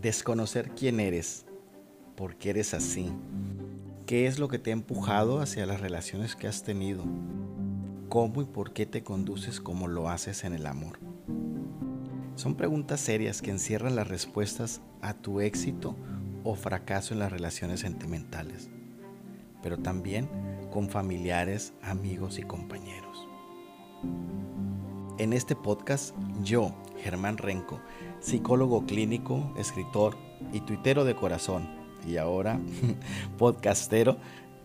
Desconocer quién eres, por qué eres así, qué es lo que te ha empujado hacia las relaciones que has tenido, cómo y por qué te conduces como lo haces en el amor. Son preguntas serias que encierran las respuestas a tu éxito o fracaso en las relaciones sentimentales, pero también con familiares, amigos y compañeros. En este podcast, yo, Germán Renco, psicólogo clínico, escritor y tuitero de corazón, y ahora podcastero,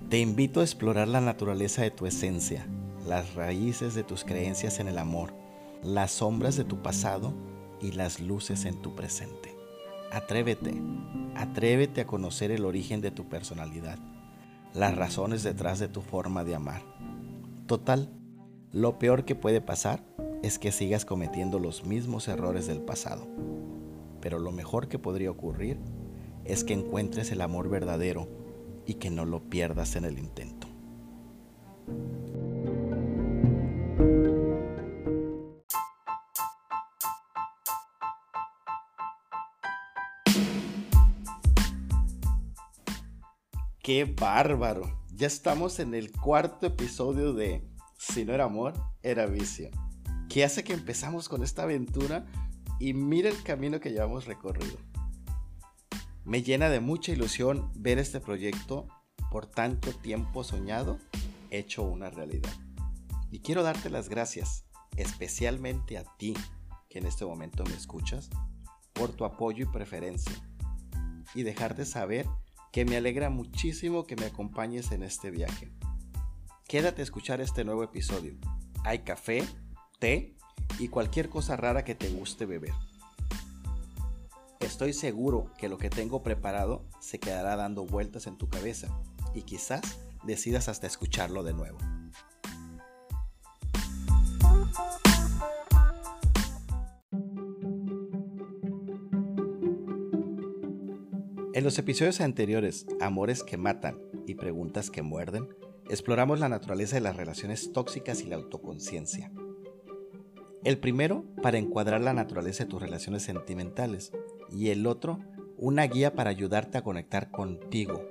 te invito a explorar la naturaleza de tu esencia, las raíces de tus creencias en el amor, las sombras de tu pasado y las luces en tu presente. Atrévete, atrévete a conocer el origen de tu personalidad, las razones detrás de tu forma de amar. Total, lo peor que puede pasar es que sigas cometiendo los mismos errores del pasado. Pero lo mejor que podría ocurrir es que encuentres el amor verdadero y que no lo pierdas en el intento. ¡Qué bárbaro! Ya estamos en el cuarto episodio de Si no era amor, era vicio. ¿Qué hace que empezamos con esta aventura y mira el camino que llevamos recorrido. Me llena de mucha ilusión ver este proyecto por tanto tiempo soñado hecho una realidad. Y quiero darte las gracias, especialmente a ti que en este momento me escuchas, por tu apoyo y preferencia. Y dejarte saber que me alegra muchísimo que me acompañes en este viaje. Quédate a escuchar este nuevo episodio. Hay café, té y cualquier cosa rara que te guste beber. Estoy seguro que lo que tengo preparado se quedará dando vueltas en tu cabeza y quizás decidas hasta escucharlo de nuevo. En los episodios anteriores, Amores que matan y Preguntas que muerden, exploramos la naturaleza de las relaciones tóxicas y la autoconciencia. El primero, para encuadrar la naturaleza de tus relaciones sentimentales, y el otro, una guía para ayudarte a conectar contigo,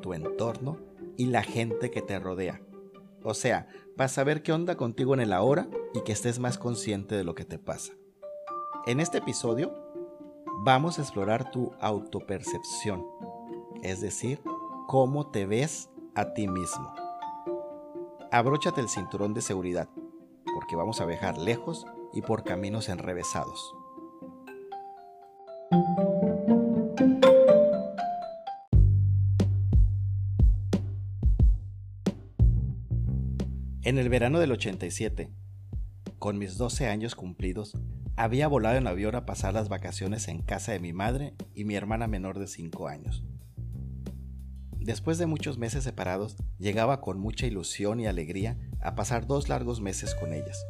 tu entorno y la gente que te rodea. O sea, para saber qué onda contigo en el ahora y que estés más consciente de lo que te pasa. En este episodio vamos a explorar tu autopercepción, es decir, cómo te ves a ti mismo. Abróchate el cinturón de seguridad, porque vamos a viajar lejos y por caminos enrevesados. En el verano del 87, con mis 12 años cumplidos, había volado en avión a pasar las vacaciones en casa de mi madre y mi hermana menor de 5 años. Después de muchos meses separados, llegaba con mucha ilusión y alegría a pasar dos largos meses con ellas.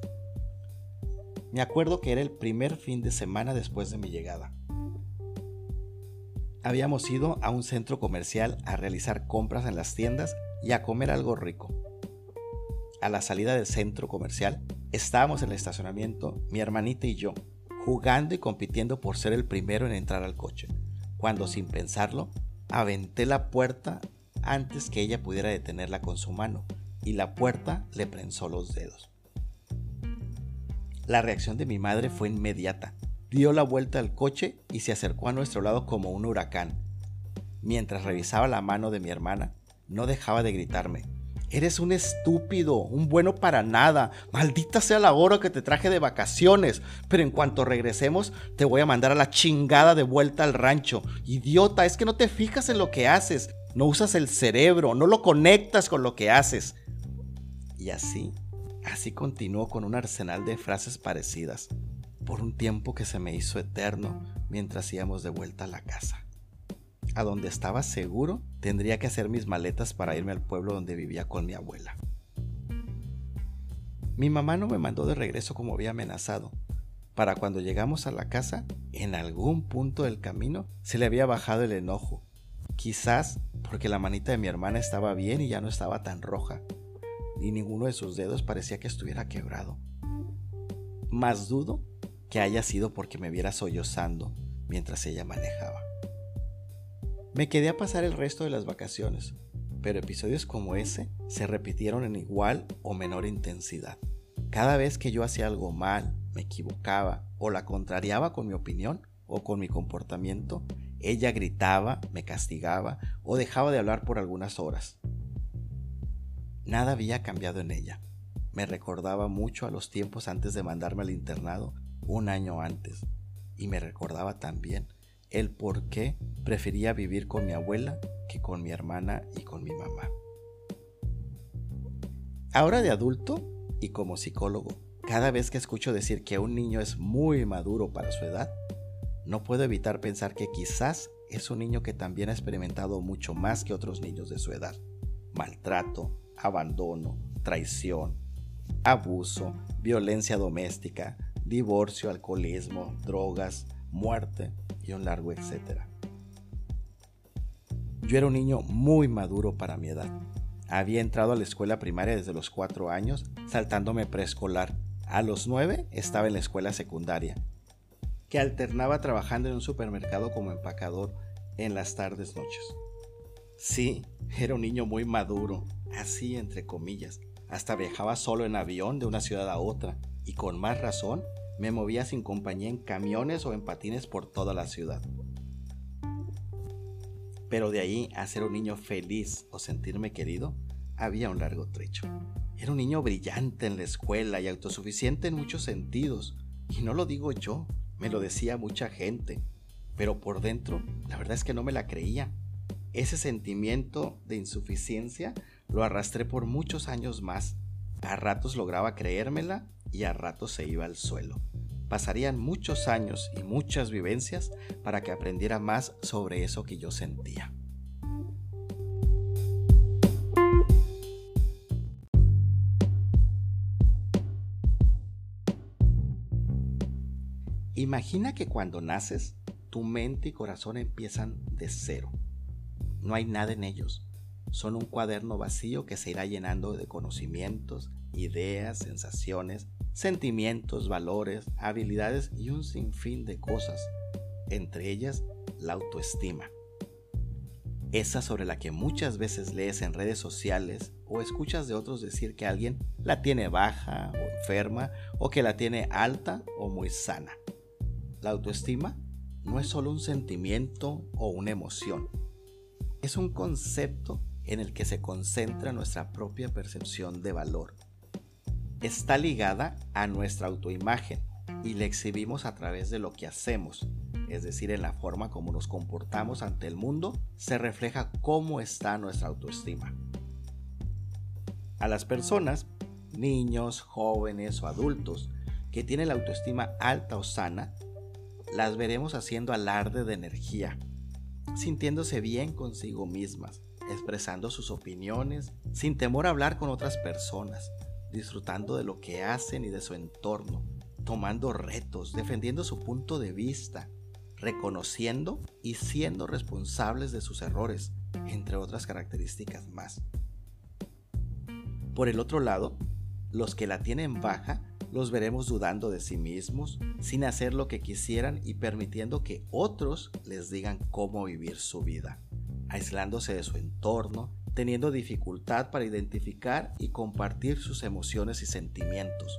Me acuerdo que era el primer fin de semana después de mi llegada. Habíamos ido a un centro comercial a realizar compras en las tiendas y a comer algo rico. A la salida del centro comercial Estábamos en el estacionamiento, mi hermanita y yo, jugando y compitiendo por ser el primero en entrar al coche, cuando sin pensarlo, aventé la puerta antes que ella pudiera detenerla con su mano, y la puerta le prensó los dedos. La reacción de mi madre fue inmediata. Dio la vuelta al coche y se acercó a nuestro lado como un huracán. Mientras revisaba la mano de mi hermana, no dejaba de gritarme, Eres un estúpido, un bueno para nada. Maldita sea la hora que te traje de vacaciones. Pero en cuanto regresemos, te voy a mandar a la chingada de vuelta al rancho. Idiota, es que no te fijas en lo que haces. No usas el cerebro, no lo conectas con lo que haces. Y así, así continuó con un arsenal de frases parecidas. Por un tiempo que se me hizo eterno mientras íbamos de vuelta a la casa a donde estaba seguro, tendría que hacer mis maletas para irme al pueblo donde vivía con mi abuela. Mi mamá no me mandó de regreso como había amenazado. Para cuando llegamos a la casa, en algún punto del camino se le había bajado el enojo. Quizás porque la manita de mi hermana estaba bien y ya no estaba tan roja, y ninguno de sus dedos parecía que estuviera quebrado. Más dudo que haya sido porque me viera sollozando mientras ella manejaba. Me quedé a pasar el resto de las vacaciones, pero episodios como ese se repitieron en igual o menor intensidad. Cada vez que yo hacía algo mal, me equivocaba o la contrariaba con mi opinión o con mi comportamiento, ella gritaba, me castigaba o dejaba de hablar por algunas horas. Nada había cambiado en ella. Me recordaba mucho a los tiempos antes de mandarme al internado, un año antes, y me recordaba también el por qué prefería vivir con mi abuela que con mi hermana y con mi mamá. Ahora de adulto y como psicólogo, cada vez que escucho decir que un niño es muy maduro para su edad, no puedo evitar pensar que quizás es un niño que también ha experimentado mucho más que otros niños de su edad. Maltrato, abandono, traición, abuso, violencia doméstica, divorcio, alcoholismo, drogas, muerte y un largo etcétera. Yo era un niño muy maduro para mi edad. Había entrado a la escuela primaria desde los cuatro años, saltándome preescolar. A los nueve estaba en la escuela secundaria que alternaba trabajando en un supermercado como empacador en las tardes noches. Sí, era un niño muy maduro, así entre comillas. Hasta viajaba solo en avión de una ciudad a otra, y con más razón me movía sin compañía en camiones o en patines por toda la ciudad. Pero de ahí a ser un niño feliz o sentirme querido, había un largo trecho. Era un niño brillante en la escuela y autosuficiente en muchos sentidos. Y no lo digo yo, me lo decía mucha gente, pero por dentro la verdad es que no me la creía. Ese sentimiento de insuficiencia lo arrastré por muchos años más. A ratos lograba creérmela y a ratos se iba al suelo. Pasarían muchos años y muchas vivencias para que aprendiera más sobre eso que yo sentía. Imagina que cuando naces, tu mente y corazón empiezan de cero. No hay nada en ellos. Son un cuaderno vacío que se irá llenando de conocimientos, ideas, sensaciones, sentimientos, valores, habilidades y un sinfín de cosas, entre ellas la autoestima. Esa sobre la que muchas veces lees en redes sociales o escuchas de otros decir que alguien la tiene baja o enferma o que la tiene alta o muy sana. La autoestima no es solo un sentimiento o una emoción, es un concepto en el que se concentra nuestra propia percepción de valor. Está ligada a nuestra autoimagen y la exhibimos a través de lo que hacemos, es decir, en la forma como nos comportamos ante el mundo, se refleja cómo está nuestra autoestima. A las personas, niños, jóvenes o adultos, que tienen la autoestima alta o sana, las veremos haciendo alarde de energía, sintiéndose bien consigo mismas, expresando sus opiniones, sin temor a hablar con otras personas, disfrutando de lo que hacen y de su entorno, tomando retos, defendiendo su punto de vista, reconociendo y siendo responsables de sus errores, entre otras características más. Por el otro lado, los que la tienen baja los veremos dudando de sí mismos, sin hacer lo que quisieran y permitiendo que otros les digan cómo vivir su vida, aislándose de su entorno, teniendo dificultad para identificar y compartir sus emociones y sentimientos,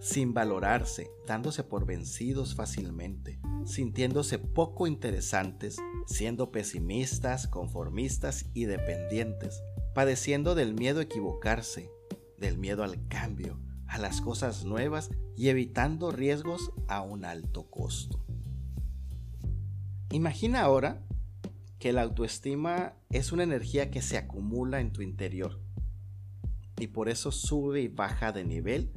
sin valorarse, dándose por vencidos fácilmente, sintiéndose poco interesantes, siendo pesimistas, conformistas y dependientes, padeciendo del miedo a equivocarse, del miedo al cambio, a las cosas nuevas y evitando riesgos a un alto costo. Imagina ahora que la autoestima es una energía que se acumula en tu interior y por eso sube y baja de nivel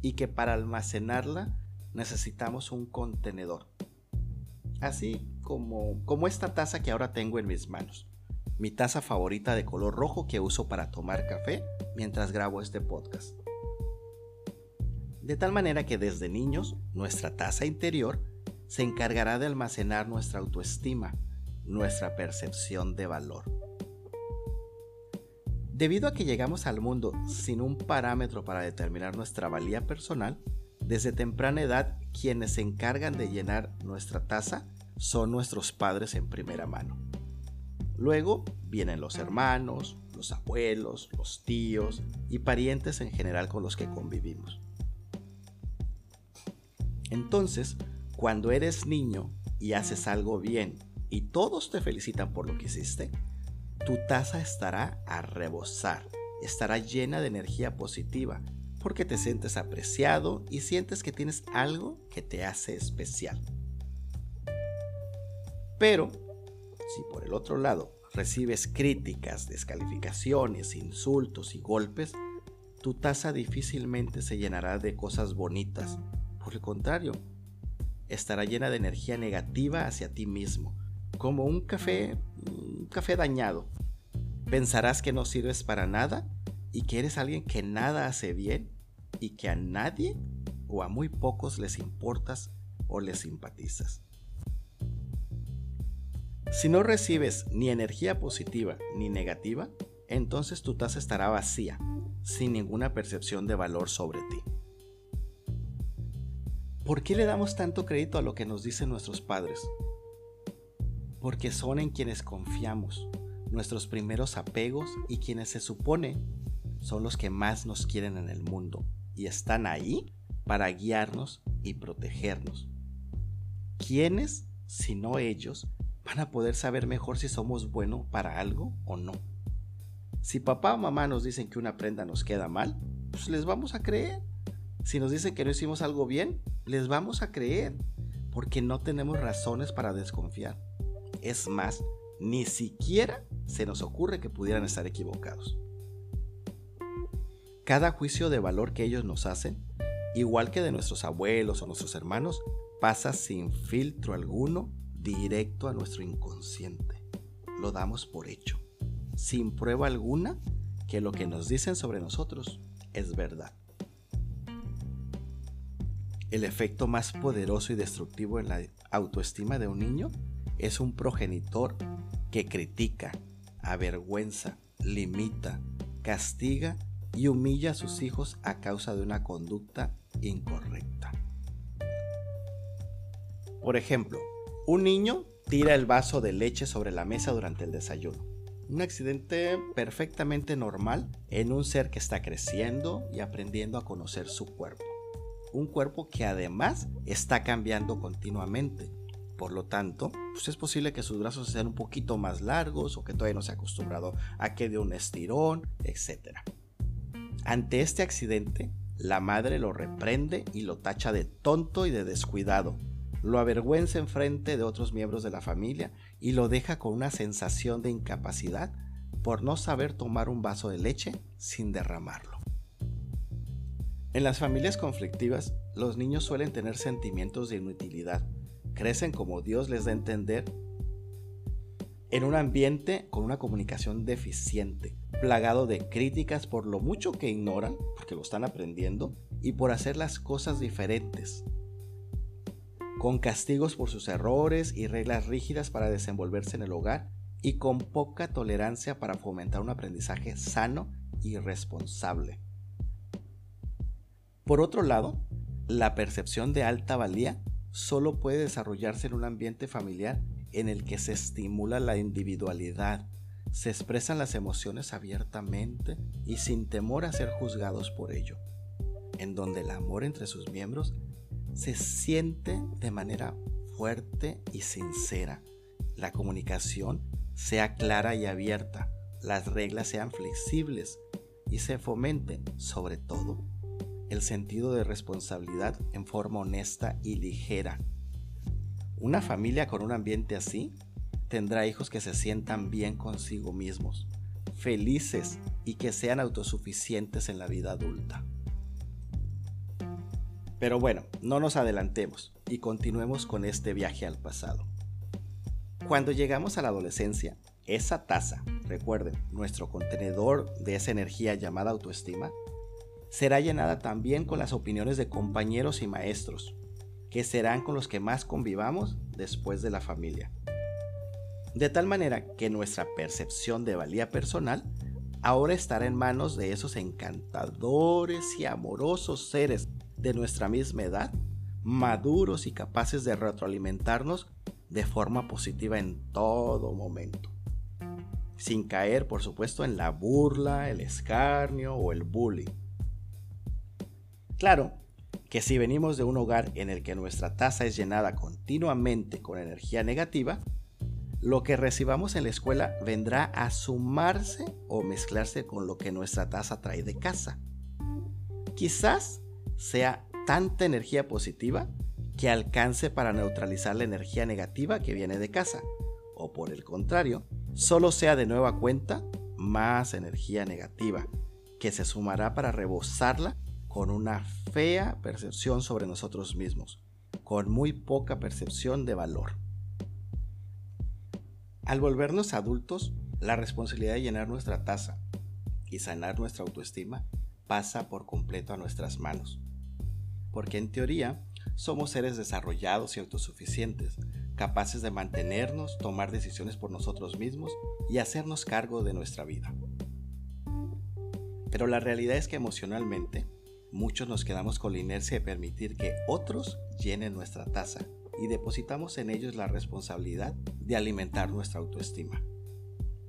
y que para almacenarla necesitamos un contenedor. Así como, como esta taza que ahora tengo en mis manos. Mi taza favorita de color rojo que uso para tomar café mientras grabo este podcast de tal manera que desde niños nuestra taza interior se encargará de almacenar nuestra autoestima, nuestra percepción de valor. Debido a que llegamos al mundo sin un parámetro para determinar nuestra valía personal, desde temprana edad quienes se encargan de llenar nuestra taza son nuestros padres en primera mano. Luego vienen los hermanos, los abuelos, los tíos y parientes en general con los que convivimos. Entonces, cuando eres niño y haces algo bien y todos te felicitan por lo que hiciste, tu taza estará a rebosar, estará llena de energía positiva, porque te sientes apreciado y sientes que tienes algo que te hace especial. Pero, si por el otro lado recibes críticas, descalificaciones, insultos y golpes, tu taza difícilmente se llenará de cosas bonitas. Por el contrario, estará llena de energía negativa hacia ti mismo, como un café, un café dañado. Pensarás que no sirves para nada y que eres alguien que nada hace bien y que a nadie o a muy pocos les importas o les simpatizas. Si no recibes ni energía positiva ni negativa, entonces tu taza estará vacía, sin ninguna percepción de valor sobre ti. ¿Por qué le damos tanto crédito a lo que nos dicen nuestros padres? Porque son en quienes confiamos, nuestros primeros apegos y quienes se supone son los que más nos quieren en el mundo y están ahí para guiarnos y protegernos. ¿Quiénes, si no ellos, van a poder saber mejor si somos buenos para algo o no. Si papá o mamá nos dicen que una prenda nos queda mal, pues les vamos a creer. Si nos dicen que no hicimos algo bien, les vamos a creer, porque no tenemos razones para desconfiar. Es más, ni siquiera se nos ocurre que pudieran estar equivocados. Cada juicio de valor que ellos nos hacen, igual que de nuestros abuelos o nuestros hermanos, pasa sin filtro alguno directo a nuestro inconsciente. Lo damos por hecho, sin prueba alguna que lo que nos dicen sobre nosotros es verdad. El efecto más poderoso y destructivo en la autoestima de un niño es un progenitor que critica, avergüenza, limita, castiga y humilla a sus hijos a causa de una conducta incorrecta. Por ejemplo, un niño tira el vaso de leche sobre la mesa durante el desayuno. Un accidente perfectamente normal en un ser que está creciendo y aprendiendo a conocer su cuerpo. Un cuerpo que además está cambiando continuamente. Por lo tanto, pues es posible que sus brazos sean un poquito más largos o que todavía no se ha acostumbrado a que dé un estirón, etc. Ante este accidente, la madre lo reprende y lo tacha de tonto y de descuidado, lo avergüenza en frente de otros miembros de la familia y lo deja con una sensación de incapacidad por no saber tomar un vaso de leche sin derramarlo. En las familias conflictivas, los niños suelen tener sentimientos de inutilidad, crecen como Dios les da a entender en un ambiente con una comunicación deficiente, plagado de críticas por lo mucho que ignoran, porque lo están aprendiendo, y por hacer las cosas diferentes, con castigos por sus errores y reglas rígidas para desenvolverse en el hogar y con poca tolerancia para fomentar un aprendizaje sano y responsable. Por otro lado, la percepción de alta valía solo puede desarrollarse en un ambiente familiar en el que se estimula la individualidad, se expresan las emociones abiertamente y sin temor a ser juzgados por ello, en donde el amor entre sus miembros se siente de manera fuerte y sincera. La comunicación sea clara y abierta, las reglas sean flexibles y se fomenten, sobre todo, el sentido de responsabilidad en forma honesta y ligera. Una familia con un ambiente así tendrá hijos que se sientan bien consigo mismos, felices y que sean autosuficientes en la vida adulta. Pero bueno, no nos adelantemos y continuemos con este viaje al pasado. Cuando llegamos a la adolescencia, esa taza, recuerden, nuestro contenedor de esa energía llamada autoestima, será llenada también con las opiniones de compañeros y maestros, que serán con los que más convivamos después de la familia. De tal manera que nuestra percepción de valía personal ahora estará en manos de esos encantadores y amorosos seres de nuestra misma edad, maduros y capaces de retroalimentarnos de forma positiva en todo momento, sin caer, por supuesto, en la burla, el escarnio o el bullying. Claro que si venimos de un hogar en el que nuestra taza es llenada continuamente con energía negativa, lo que recibamos en la escuela vendrá a sumarse o mezclarse con lo que nuestra taza trae de casa. Quizás sea tanta energía positiva que alcance para neutralizar la energía negativa que viene de casa. O por el contrario, solo sea de nueva cuenta más energía negativa, que se sumará para rebosarla con una fea percepción sobre nosotros mismos, con muy poca percepción de valor. Al volvernos adultos, la responsabilidad de llenar nuestra taza y sanar nuestra autoestima pasa por completo a nuestras manos. Porque en teoría somos seres desarrollados y autosuficientes, capaces de mantenernos, tomar decisiones por nosotros mismos y hacernos cargo de nuestra vida. Pero la realidad es que emocionalmente muchos nos quedamos con la inercia de permitir que otros llenen nuestra taza y depositamos en ellos la responsabilidad de alimentar nuestra autoestima.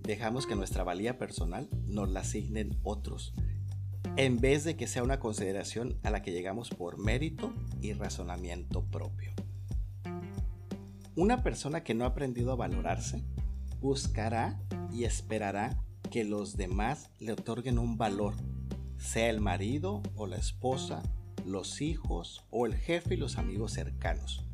Dejamos que nuestra valía personal nos la asignen otros en vez de que sea una consideración a la que llegamos por mérito y razonamiento propio. Una persona que no ha aprendido a valorarse buscará y esperará que los demás le otorguen un valor, sea el marido o la esposa, los hijos o el jefe y los amigos cercanos.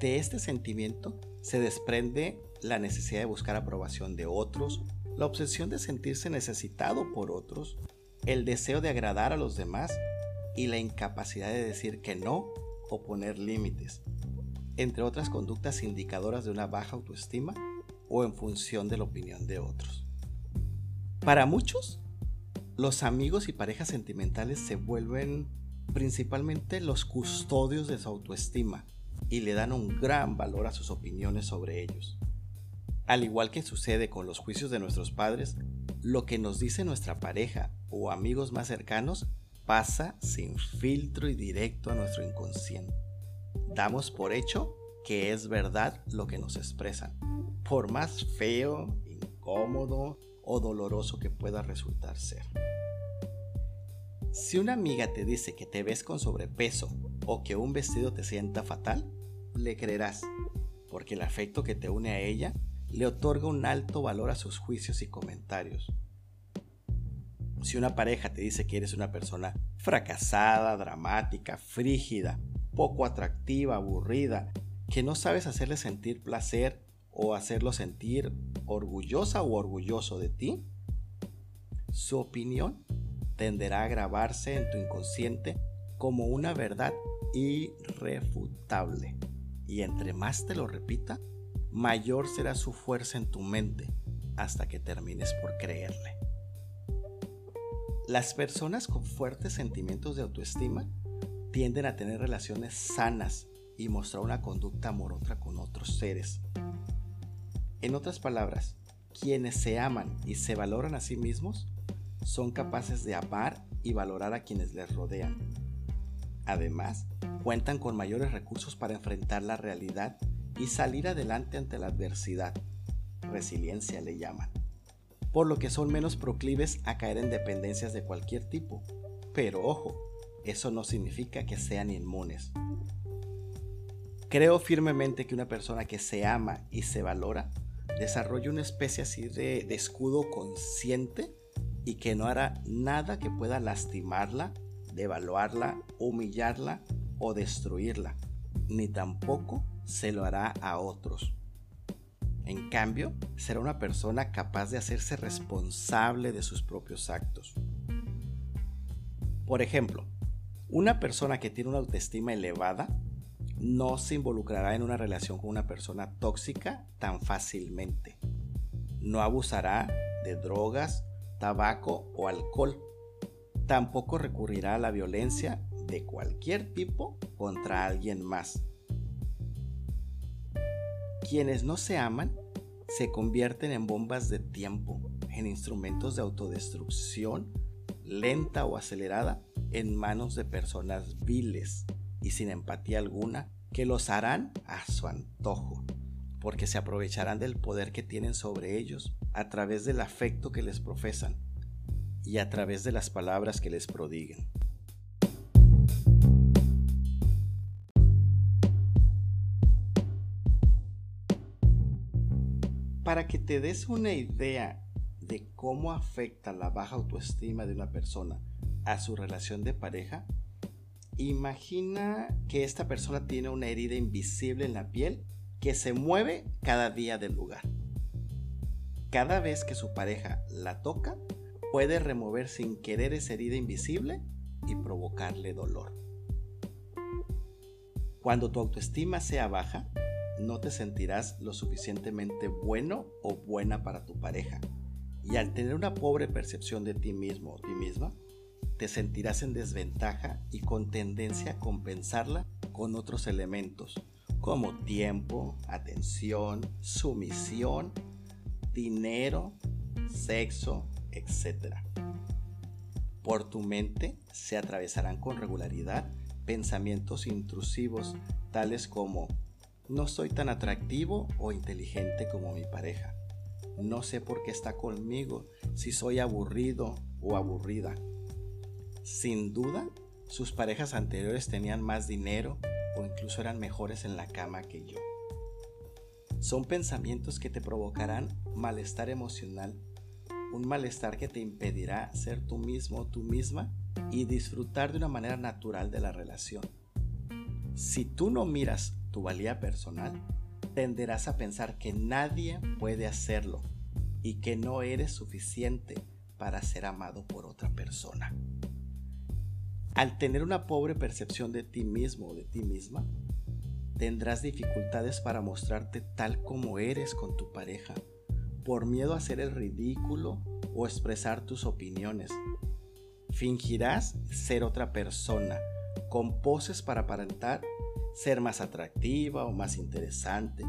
De este sentimiento se desprende la necesidad de buscar aprobación de otros, la obsesión de sentirse necesitado por otros, el deseo de agradar a los demás y la incapacidad de decir que no o poner límites, entre otras conductas indicadoras de una baja autoestima o en función de la opinión de otros. Para muchos, los amigos y parejas sentimentales se vuelven principalmente los custodios de su autoestima y le dan un gran valor a sus opiniones sobre ellos. Al igual que sucede con los juicios de nuestros padres, lo que nos dice nuestra pareja o amigos más cercanos pasa sin filtro y directo a nuestro inconsciente. Damos por hecho que es verdad lo que nos expresan, por más feo, incómodo o doloroso que pueda resultar ser. Si una amiga te dice que te ves con sobrepeso o que un vestido te sienta fatal, le creerás, porque el afecto que te une a ella le otorga un alto valor a sus juicios y comentarios. Si una pareja te dice que eres una persona fracasada, dramática, frígida, poco atractiva, aburrida, que no sabes hacerle sentir placer o hacerlo sentir orgullosa o orgulloso de ti, su opinión tenderá a grabarse en tu inconsciente como una verdad irrefutable. Y entre más te lo repita, mayor será su fuerza en tu mente hasta que termines por creerle. Las personas con fuertes sentimientos de autoestima tienden a tener relaciones sanas y mostrar una conducta amorosa con otros seres. En otras palabras, quienes se aman y se valoran a sí mismos son capaces de amar y valorar a quienes les rodean. Además, cuentan con mayores recursos para enfrentar la realidad y salir adelante ante la adversidad. Resiliencia le llaman por lo que son menos proclives a caer en dependencias de cualquier tipo. Pero ojo, eso no significa que sean inmunes. Creo firmemente que una persona que se ama y se valora desarrolla una especie así de, de escudo consciente y que no hará nada que pueda lastimarla, devaluarla, humillarla o destruirla, ni tampoco se lo hará a otros. En cambio, será una persona capaz de hacerse responsable de sus propios actos. Por ejemplo, una persona que tiene una autoestima elevada no se involucrará en una relación con una persona tóxica tan fácilmente. No abusará de drogas, tabaco o alcohol. Tampoco recurrirá a la violencia de cualquier tipo contra alguien más quienes no se aman se convierten en bombas de tiempo, en instrumentos de autodestrucción lenta o acelerada en manos de personas viles y sin empatía alguna que los harán a su antojo, porque se aprovecharán del poder que tienen sobre ellos a través del afecto que les profesan y a través de las palabras que les prodiguen. Para que te des una idea de cómo afecta la baja autoestima de una persona a su relación de pareja, imagina que esta persona tiene una herida invisible en la piel que se mueve cada día del lugar. Cada vez que su pareja la toca, puede remover sin querer esa herida invisible y provocarle dolor. Cuando tu autoestima sea baja, no te sentirás lo suficientemente bueno o buena para tu pareja. Y al tener una pobre percepción de ti mismo o ti misma, te sentirás en desventaja y con tendencia a compensarla con otros elementos como tiempo, atención, sumisión, dinero, sexo, etc. Por tu mente se atravesarán con regularidad pensamientos intrusivos tales como no soy tan atractivo o inteligente como mi pareja. No sé por qué está conmigo, si soy aburrido o aburrida. Sin duda, sus parejas anteriores tenían más dinero o incluso eran mejores en la cama que yo. Son pensamientos que te provocarán malestar emocional, un malestar que te impedirá ser tú mismo o tú misma y disfrutar de una manera natural de la relación. Si tú no miras tu valía personal, tenderás a pensar que nadie puede hacerlo y que no eres suficiente para ser amado por otra persona. Al tener una pobre percepción de ti mismo o de ti misma, tendrás dificultades para mostrarte tal como eres con tu pareja, por miedo a hacer el ridículo o expresar tus opiniones. Fingirás ser otra persona, con poses para aparentar ser más atractiva o más interesante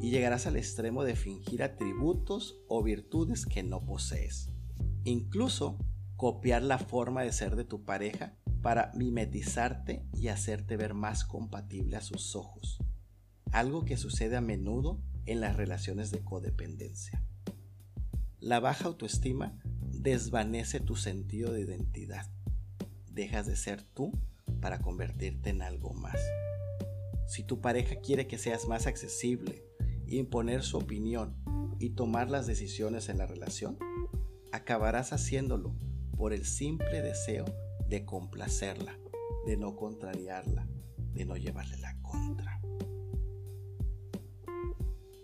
y llegarás al extremo de fingir atributos o virtudes que no posees. Incluso copiar la forma de ser de tu pareja para mimetizarte y hacerte ver más compatible a sus ojos, algo que sucede a menudo en las relaciones de codependencia. La baja autoestima desvanece tu sentido de identidad. Dejas de ser tú para convertirte en algo más. Si tu pareja quiere que seas más accesible, imponer su opinión y tomar las decisiones en la relación, acabarás haciéndolo por el simple deseo de complacerla, de no contrariarla, de no llevarle la contra.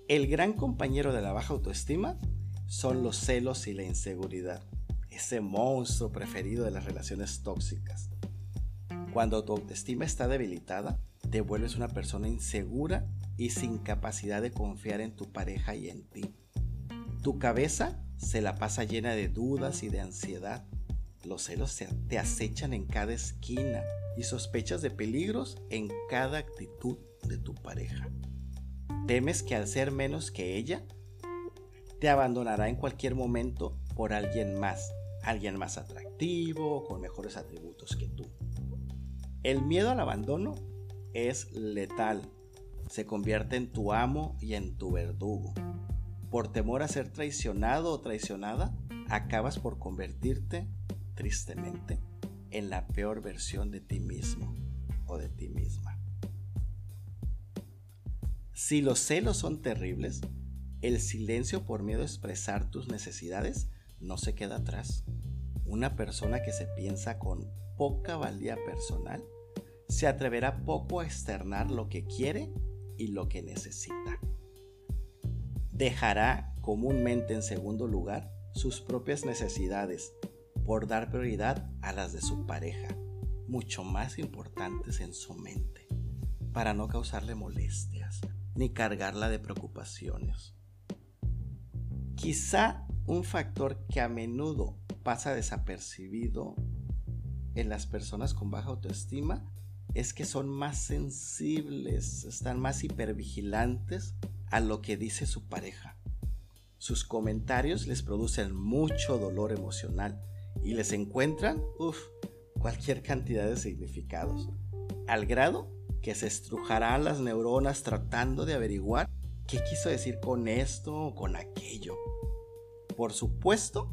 El gran compañero de la baja autoestima son los celos y la inseguridad, ese monstruo preferido de las relaciones tóxicas. Cuando tu autoestima está debilitada, te vuelves una persona insegura y sin capacidad de confiar en tu pareja y en ti. Tu cabeza se la pasa llena de dudas y de ansiedad. Los celos te acechan en cada esquina y sospechas de peligros en cada actitud de tu pareja. Temes que al ser menos que ella, te abandonará en cualquier momento por alguien más, alguien más atractivo, con mejores atributos que tú. El miedo al abandono es letal. Se convierte en tu amo y en tu verdugo. Por temor a ser traicionado o traicionada, acabas por convertirte, tristemente, en la peor versión de ti mismo o de ti misma. Si los celos son terribles, el silencio por miedo a expresar tus necesidades no se queda atrás. Una persona que se piensa con poca valía personal se atreverá poco a externar lo que quiere y lo que necesita. Dejará comúnmente en segundo lugar sus propias necesidades por dar prioridad a las de su pareja, mucho más importantes en su mente, para no causarle molestias ni cargarla de preocupaciones. Quizá un factor que a menudo pasa desapercibido en las personas con baja autoestima es que son más sensibles, están más hipervigilantes a lo que dice su pareja. Sus comentarios les producen mucho dolor emocional y les encuentran, uff, cualquier cantidad de significados, al grado que se estrujarán las neuronas tratando de averiguar qué quiso decir con esto o con aquello. Por supuesto,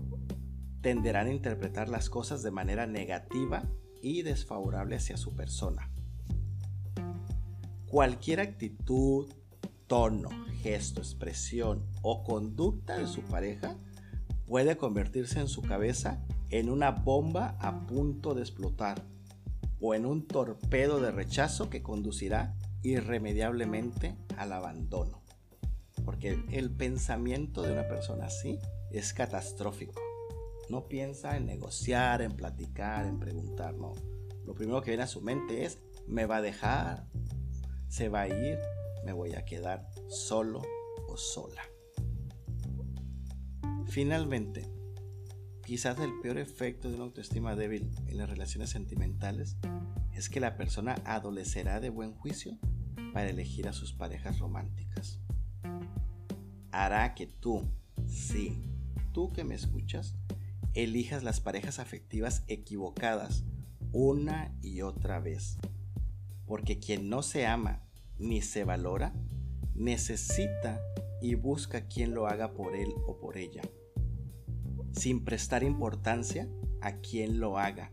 tenderán a interpretar las cosas de manera negativa y desfavorable hacia su persona. Cualquier actitud, tono, gesto, expresión o conducta de su pareja puede convertirse en su cabeza en una bomba a punto de explotar o en un torpedo de rechazo que conducirá irremediablemente al abandono. Porque el pensamiento de una persona así es catastrófico. No piensa en negociar, en platicar, en preguntar, no. Lo primero que viene a su mente es, me va a dejar, se va a ir, me voy a quedar solo o sola. Finalmente, quizás el peor efecto de una autoestima débil en las relaciones sentimentales es que la persona adolecerá de buen juicio para elegir a sus parejas románticas. Hará que tú, sí, tú que me escuchas, elijas las parejas afectivas equivocadas una y otra vez. Porque quien no se ama ni se valora, necesita y busca quien lo haga por él o por ella, sin prestar importancia a quien lo haga,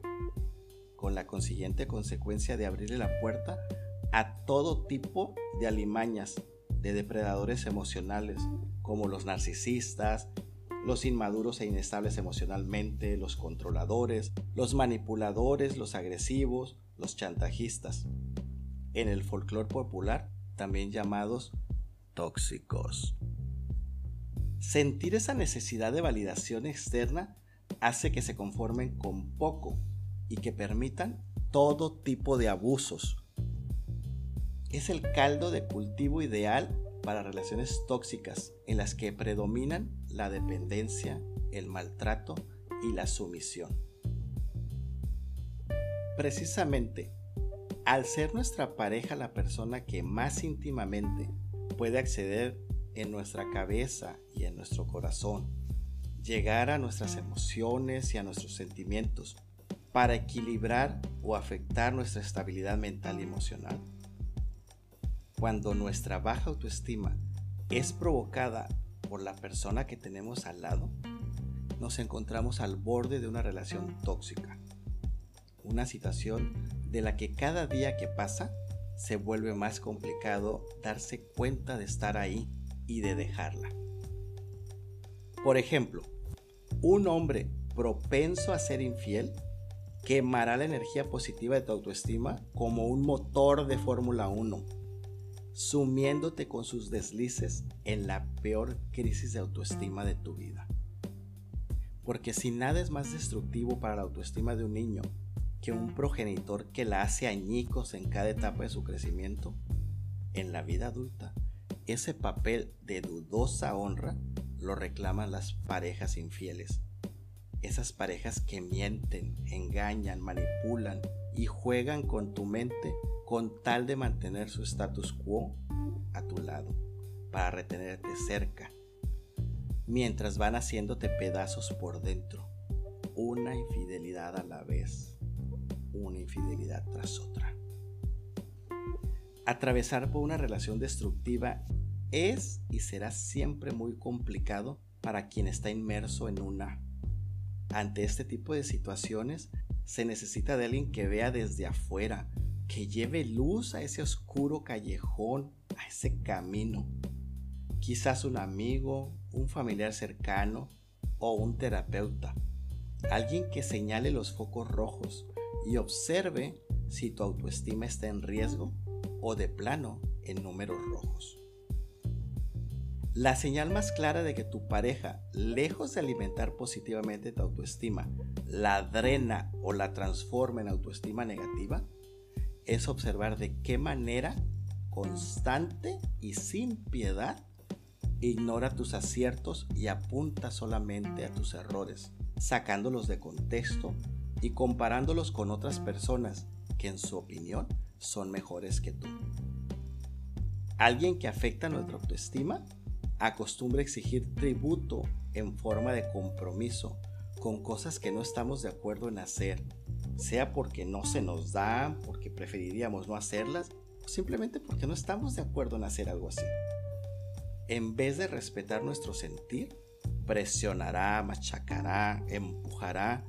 con la consiguiente consecuencia de abrirle la puerta a todo tipo de alimañas, de depredadores emocionales, como los narcisistas, los inmaduros e inestables emocionalmente, los controladores, los manipuladores, los agresivos, los chantajistas. En el folclore popular, también llamados tóxicos. Sentir esa necesidad de validación externa hace que se conformen con poco y que permitan todo tipo de abusos. Es el caldo de cultivo ideal para relaciones tóxicas en las que predominan la dependencia, el maltrato y la sumisión. Precisamente, al ser nuestra pareja la persona que más íntimamente puede acceder en nuestra cabeza y en nuestro corazón, llegar a nuestras emociones y a nuestros sentimientos para equilibrar o afectar nuestra estabilidad mental y emocional, cuando nuestra baja autoestima es provocada por la persona que tenemos al lado, nos encontramos al borde de una relación tóxica. Una situación de la que cada día que pasa se vuelve más complicado darse cuenta de estar ahí y de dejarla. Por ejemplo, un hombre propenso a ser infiel quemará la energía positiva de tu autoestima como un motor de Fórmula 1 sumiéndote con sus deslices en la peor crisis de autoestima de tu vida. Porque si nada es más destructivo para la autoestima de un niño que un progenitor que la hace añicos en cada etapa de su crecimiento, en la vida adulta, ese papel de dudosa honra lo reclaman las parejas infieles. Esas parejas que mienten, engañan, manipulan y juegan con tu mente con tal de mantener su status quo a tu lado, para retenerte cerca, mientras van haciéndote pedazos por dentro, una infidelidad a la vez, una infidelidad tras otra. Atravesar por una relación destructiva es y será siempre muy complicado para quien está inmerso en una. Ante este tipo de situaciones se necesita de alguien que vea desde afuera, que lleve luz a ese oscuro callejón, a ese camino. Quizás un amigo, un familiar cercano o un terapeuta. Alguien que señale los focos rojos y observe si tu autoestima está en riesgo o de plano en números rojos. La señal más clara de que tu pareja, lejos de alimentar positivamente tu autoestima, la drena o la transforma en autoestima negativa, es observar de qué manera constante y sin piedad ignora tus aciertos y apunta solamente a tus errores, sacándolos de contexto y comparándolos con otras personas que en su opinión son mejores que tú. Alguien que afecta nuestra autoestima acostumbra exigir tributo en forma de compromiso con cosas que no estamos de acuerdo en hacer sea porque no se nos da, porque preferiríamos no hacerlas, simplemente porque no estamos de acuerdo en hacer algo así. En vez de respetar nuestro sentir, presionará, machacará, empujará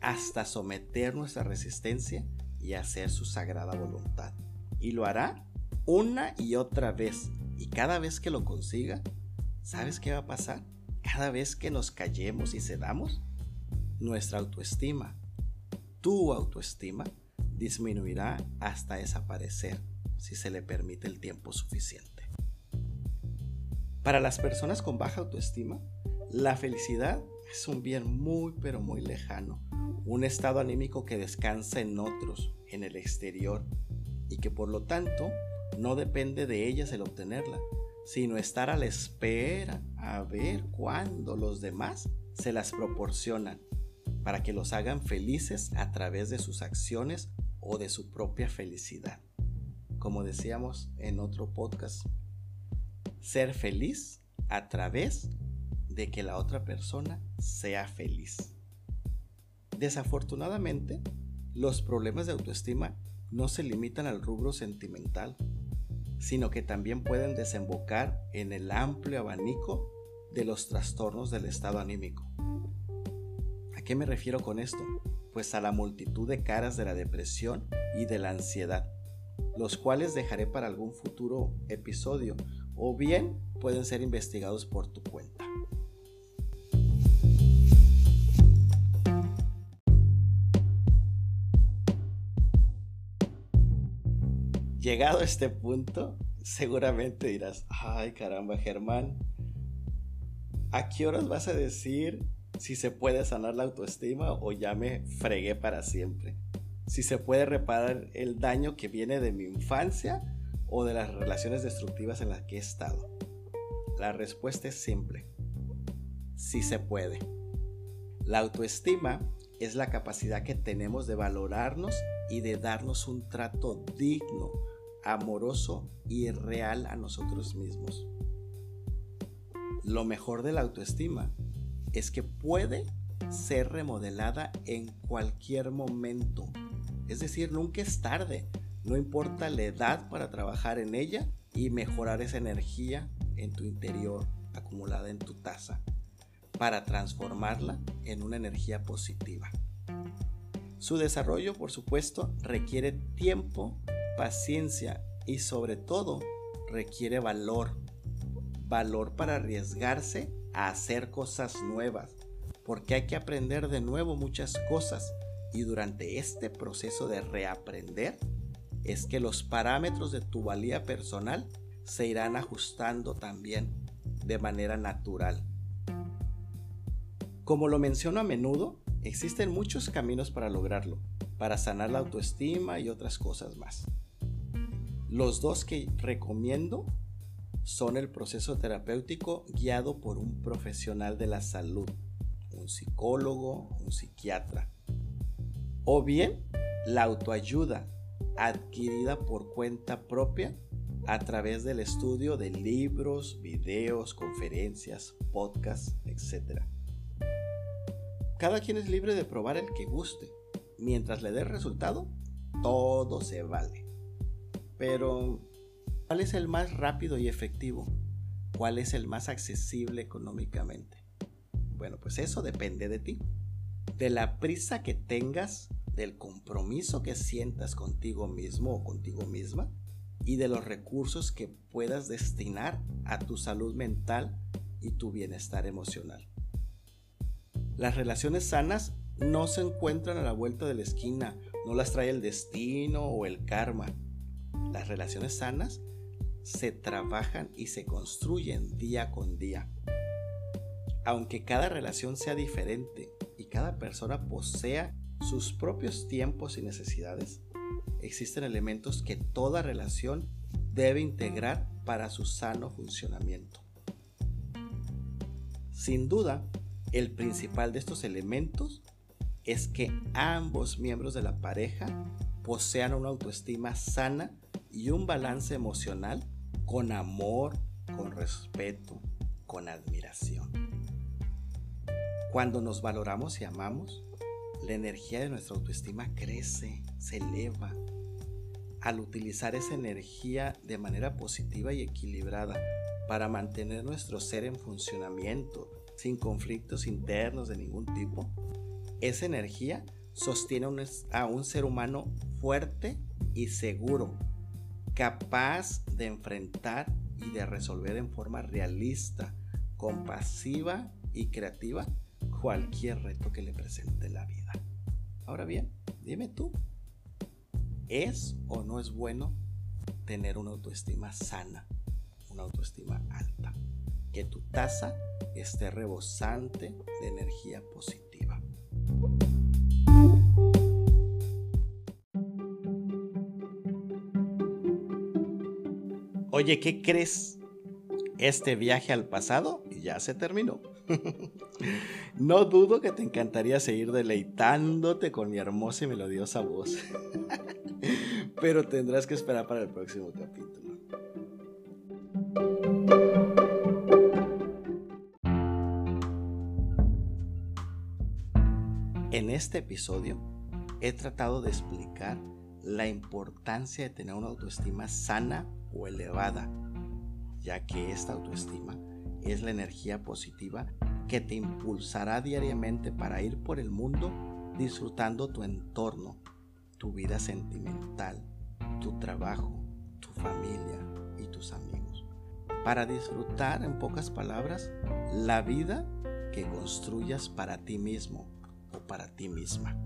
hasta someter nuestra resistencia y hacer su sagrada voluntad. Y lo hará una y otra vez. Y cada vez que lo consiga, ¿sabes qué va a pasar? Cada vez que nos callemos y cedamos, nuestra autoestima, tu autoestima, disminuirá hasta desaparecer si se le permite el tiempo suficiente. Para las personas con baja autoestima, la felicidad es un bien muy pero muy lejano, un estado anímico que descansa en otros, en el exterior, y que por lo tanto no depende de ellas el obtenerla, sino estar a la espera a ver cuándo los demás se las proporcionan para que los hagan felices a través de sus acciones o de su propia felicidad. Como decíamos en otro podcast, ser feliz a través de que la otra persona sea feliz. Desafortunadamente, los problemas de autoestima no se limitan al rubro sentimental, sino que también pueden desembocar en el amplio abanico de los trastornos del estado anímico. ¿A qué me refiero con esto? Pues a la multitud de caras de la depresión y de la ansiedad, los cuales dejaré para algún futuro episodio o bien pueden ser investigados por tu cuenta. Llegado a este punto, seguramente dirás, ay caramba Germán, ¿a qué horas vas a decir si se puede sanar la autoestima o ya me fregué para siempre? Si se puede reparar el daño que viene de mi infancia o de las relaciones destructivas en las que he estado. La respuesta es simple. Sí se puede. La autoestima es la capacidad que tenemos de valorarnos y de darnos un trato digno amoroso y real a nosotros mismos. Lo mejor de la autoestima es que puede ser remodelada en cualquier momento. Es decir, nunca es tarde. No importa la edad para trabajar en ella y mejorar esa energía en tu interior acumulada en tu taza para transformarla en una energía positiva. Su desarrollo, por supuesto, requiere tiempo paciencia y sobre todo requiere valor. Valor para arriesgarse a hacer cosas nuevas, porque hay que aprender de nuevo muchas cosas y durante este proceso de reaprender es que los parámetros de tu valía personal se irán ajustando también de manera natural. Como lo menciono a menudo, existen muchos caminos para lograrlo, para sanar la autoestima y otras cosas más. Los dos que recomiendo son el proceso terapéutico guiado por un profesional de la salud, un psicólogo, un psiquiatra, o bien la autoayuda adquirida por cuenta propia a través del estudio de libros, videos, conferencias, podcasts, etc. Cada quien es libre de probar el que guste. Mientras le dé resultado, todo se vale. Pero, ¿cuál es el más rápido y efectivo? ¿Cuál es el más accesible económicamente? Bueno, pues eso depende de ti. De la prisa que tengas, del compromiso que sientas contigo mismo o contigo misma y de los recursos que puedas destinar a tu salud mental y tu bienestar emocional. Las relaciones sanas no se encuentran a la vuelta de la esquina, no las trae el destino o el karma. Las relaciones sanas se trabajan y se construyen día con día. Aunque cada relación sea diferente y cada persona posea sus propios tiempos y necesidades, existen elementos que toda relación debe integrar para su sano funcionamiento. Sin duda, el principal de estos elementos es que ambos miembros de la pareja posean una autoestima sana y un balance emocional con amor, con respeto, con admiración. Cuando nos valoramos y amamos, la energía de nuestra autoestima crece, se eleva. al utilizar esa energía de manera positiva y equilibrada para mantener nuestro ser en funcionamiento, sin conflictos internos de ningún tipo, esa energía sostiene a un ser humano fuerte y seguro, capaz de enfrentar y de resolver en forma realista, compasiva y creativa cualquier reto que le presente la vida. Ahora bien, dime tú, ¿es o no es bueno tener una autoestima sana, una autoestima alta? Que tu taza esté rebosante de energía positiva. Oye, ¿qué crees? Este viaje al pasado ya se terminó. no dudo que te encantaría seguir deleitándote con mi hermosa y melodiosa voz. Pero tendrás que esperar para el próximo capítulo. En este episodio he tratado de explicar la importancia de tener una autoestima sana o elevada, ya que esta autoestima es la energía positiva que te impulsará diariamente para ir por el mundo disfrutando tu entorno, tu vida sentimental, tu trabajo, tu familia y tus amigos. Para disfrutar, en pocas palabras, la vida que construyas para ti mismo o para ti misma.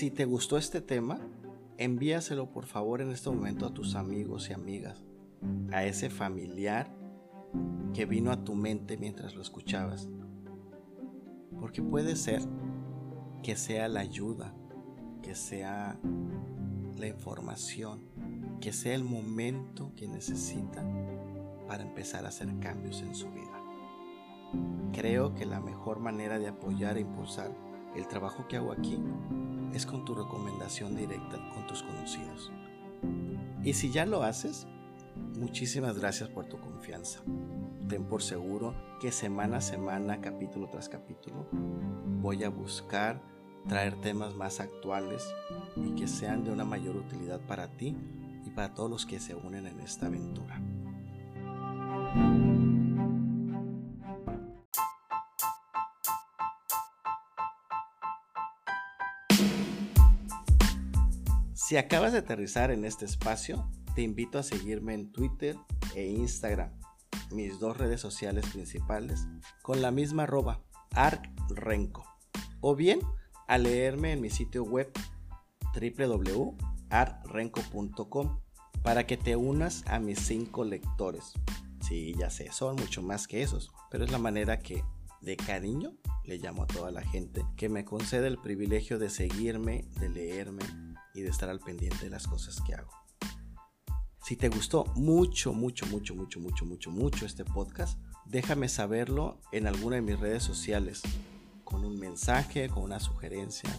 Si te gustó este tema, envíaselo por favor en este momento a tus amigos y amigas, a ese familiar que vino a tu mente mientras lo escuchabas. Porque puede ser que sea la ayuda, que sea la información, que sea el momento que necesita para empezar a hacer cambios en su vida. Creo que la mejor manera de apoyar e impulsar el trabajo que hago aquí es con tu recomendación directa con tus conocidos. Y si ya lo haces, muchísimas gracias por tu confianza. Ten por seguro que semana a semana, capítulo tras capítulo, voy a buscar traer temas más actuales y que sean de una mayor utilidad para ti y para todos los que se unen en esta aventura. Si acabas de aterrizar en este espacio, te invito a seguirme en Twitter e Instagram, mis dos redes sociales principales, con la misma arroba, arcrenco, o bien a leerme en mi sitio web www.arrenco.com para que te unas a mis cinco lectores. Sí, ya sé, son mucho más que esos, pero es la manera que de cariño le llamo a toda la gente que me concede el privilegio de seguirme, de leerme, y de estar al pendiente de las cosas que hago. Si te gustó mucho, mucho, mucho, mucho, mucho, mucho, mucho este podcast, déjame saberlo en alguna de mis redes sociales, con un mensaje, con una sugerencia,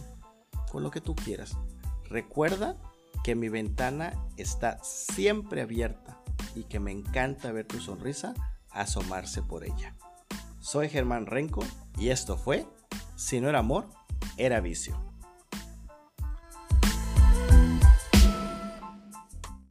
con lo que tú quieras. Recuerda que mi ventana está siempre abierta y que me encanta ver tu sonrisa asomarse por ella. Soy Germán Renco y esto fue Si no era amor, era vicio.